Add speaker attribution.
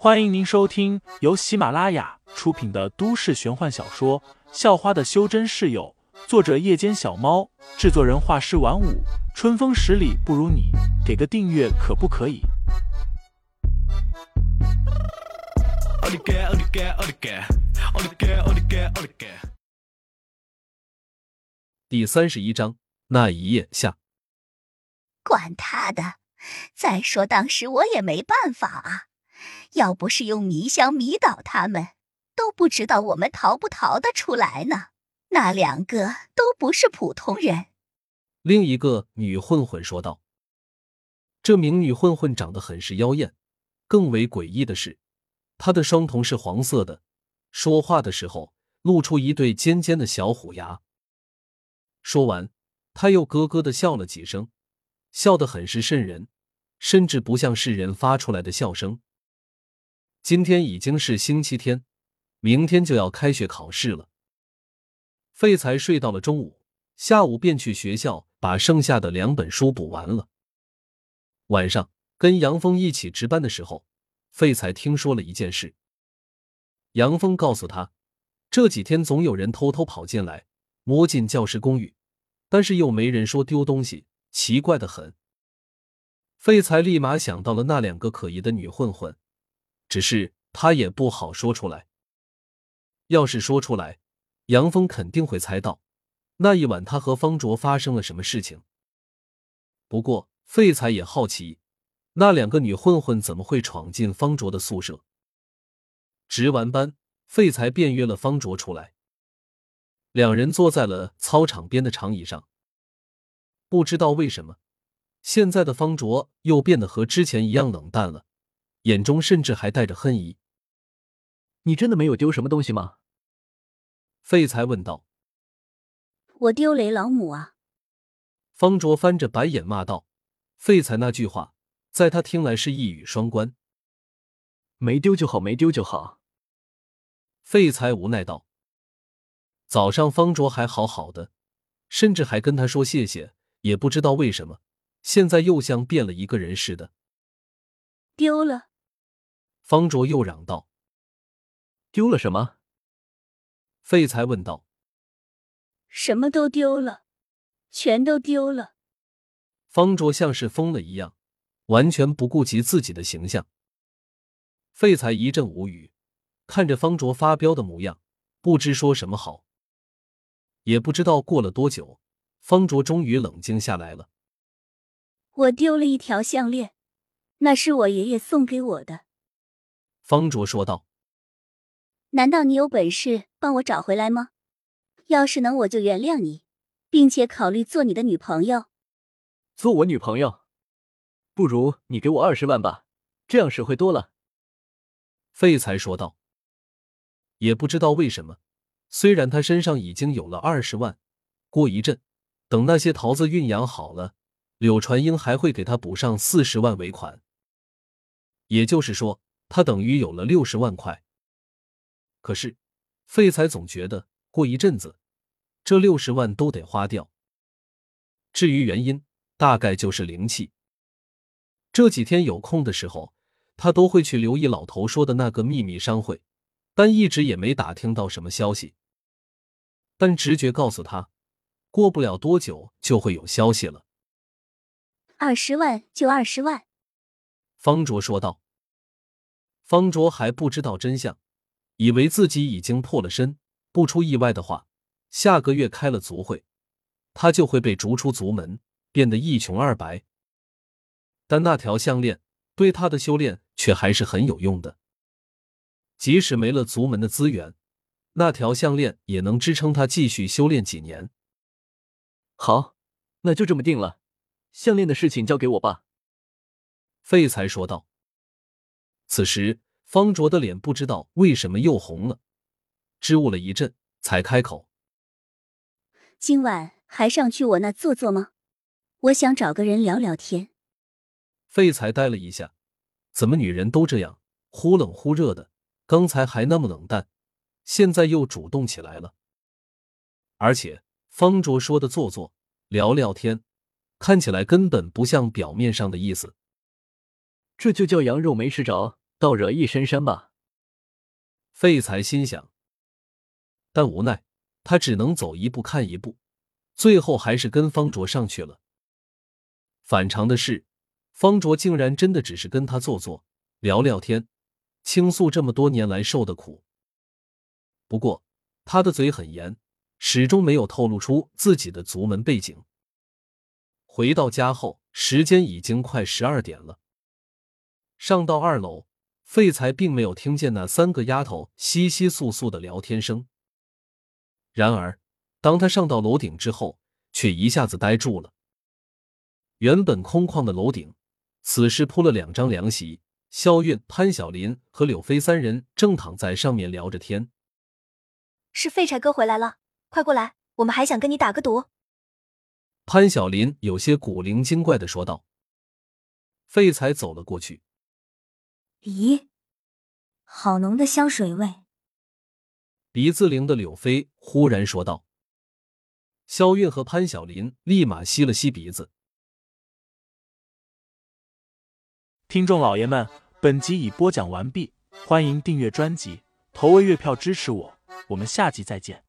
Speaker 1: 欢迎您收听由喜马拉雅出品的都市玄幻小说《校花的修真室友》，作者：夜间小猫，制作人：画师晚舞，春风十里不如你，给个订阅可不可以？
Speaker 2: 第三十一章那一夜下，
Speaker 3: 管他的！再说当时我也没办法啊。要不是用迷香迷倒他们，都不知道我们逃不逃得出来呢。那两个都不是普通人。
Speaker 2: 另一个女混混说道：“这名女混混长得很是妖艳，更为诡异的是，她的双瞳是黄色的，说话的时候露出一对尖尖的小虎牙。”说完，她又咯咯的笑了几声，笑得很是瘆人，甚至不像是人发出来的笑声。今天已经是星期天，明天就要开学考试了。废材睡到了中午，下午便去学校把剩下的两本书补完了。晚上跟杨峰一起值班的时候，废材听说了一件事。杨峰告诉他，这几天总有人偷偷跑进来摸进教师公寓，但是又没人说丢东西，奇怪的很。废材立马想到了那两个可疑的女混混。只是他也不好说出来。要是说出来，杨峰肯定会猜到那一晚他和方卓发生了什么事情。不过废材也好奇，那两个女混混怎么会闯进方卓的宿舍？值完班，废材便约了方卓出来。两人坐在了操场边的长椅上。不知道为什么，现在的方卓又变得和之前一样冷淡了。眼中甚至还带着恨意。
Speaker 4: 你真的没有丢什么东西吗？
Speaker 2: 废材问道。
Speaker 3: 我丢雷老母啊！
Speaker 2: 方卓翻着白眼骂道。废材那句话，在他听来是一语双关。
Speaker 4: 没丢就好，没丢就好。
Speaker 2: 废材无奈道。早上方卓还好好的，甚至还跟他说谢谢，也不知道为什么，现在又像变了一个人似的。
Speaker 3: 丢了。
Speaker 2: 方卓又嚷道：“
Speaker 4: 丢了什么？”
Speaker 2: 废材问道。
Speaker 3: “什么都丢了，全都丢了。”
Speaker 2: 方卓像是疯了一样，完全不顾及自己的形象。废材一阵无语，看着方卓发飙的模样，不知说什么好。也不知道过了多久，方卓终于冷静下来了。
Speaker 3: “我丢了一条项链，那是我爷爷送给我的。”
Speaker 2: 方卓说道：“
Speaker 3: 难道你有本事帮我找回来吗？要是能，我就原谅你，并且考虑做你的女朋友。
Speaker 4: 做我女朋友？不如你给我二十万吧，这样实惠多了。”
Speaker 2: 废材说道。也不知道为什么，虽然他身上已经有了二十万，过一阵，等那些桃子运养好了，柳传英还会给他补上四十万尾款。也就是说。他等于有了六十万块，可是废材总觉得过一阵子这六十万都得花掉。至于原因，大概就是灵气。这几天有空的时候，他都会去留意老头说的那个秘密商会，但一直也没打听到什么消息。但直觉告诉他，过不了多久就会有消息了。
Speaker 3: 二十万就二十万，
Speaker 2: 方卓说道。方卓还不知道真相，以为自己已经破了身，不出意外的话，下个月开了族会，他就会被逐出族门，变得一穷二白。但那条项链对他的修炼却还是很有用的，即使没了族门的资源，那条项链也能支撑他继续修炼几年。
Speaker 4: 好，那就这么定了，项链的事情交给我吧。”
Speaker 2: 废材说道。此时，方卓的脸不知道为什么又红了，支吾了一阵，才开口：“
Speaker 3: 今晚还上去我那坐坐吗？我想找个人聊聊天。”
Speaker 2: 废材呆了一下，怎么女人都这样，忽冷忽热的？刚才还那么冷淡，现在又主动起来了。而且，方卓说的坐坐聊聊天，看起来根本不像表面上的意思。
Speaker 4: 这就叫羊肉没吃着，倒惹一身膻吧。
Speaker 2: 废材心想，但无奈他只能走一步看一步，最后还是跟方卓上去了。反常的是，方卓竟然真的只是跟他坐坐，聊聊天，倾诉这么多年来受的苦。不过他的嘴很严，始终没有透露出自己的族门背景。回到家后，时间已经快十二点了。上到二楼，废材并没有听见那三个丫头窸窸窣窣的聊天声。然而，当他上到楼顶之后，却一下子呆住了。原本空旷的楼顶，此时铺了两张凉席，肖韵、潘晓林和柳飞三人正躺在上面聊着天。
Speaker 5: 是废柴哥回来了，快过来，我们还想跟你打个赌。
Speaker 2: 潘晓林有些古灵精怪的说道。废材走了过去。
Speaker 6: 咦，好浓的香水味！
Speaker 2: 鼻子灵的柳飞忽然说道。肖韵和潘晓林立马吸了吸鼻子。
Speaker 1: 听众老爷们，本集已播讲完毕，欢迎订阅专辑，投喂月票支持我，我们下集再见。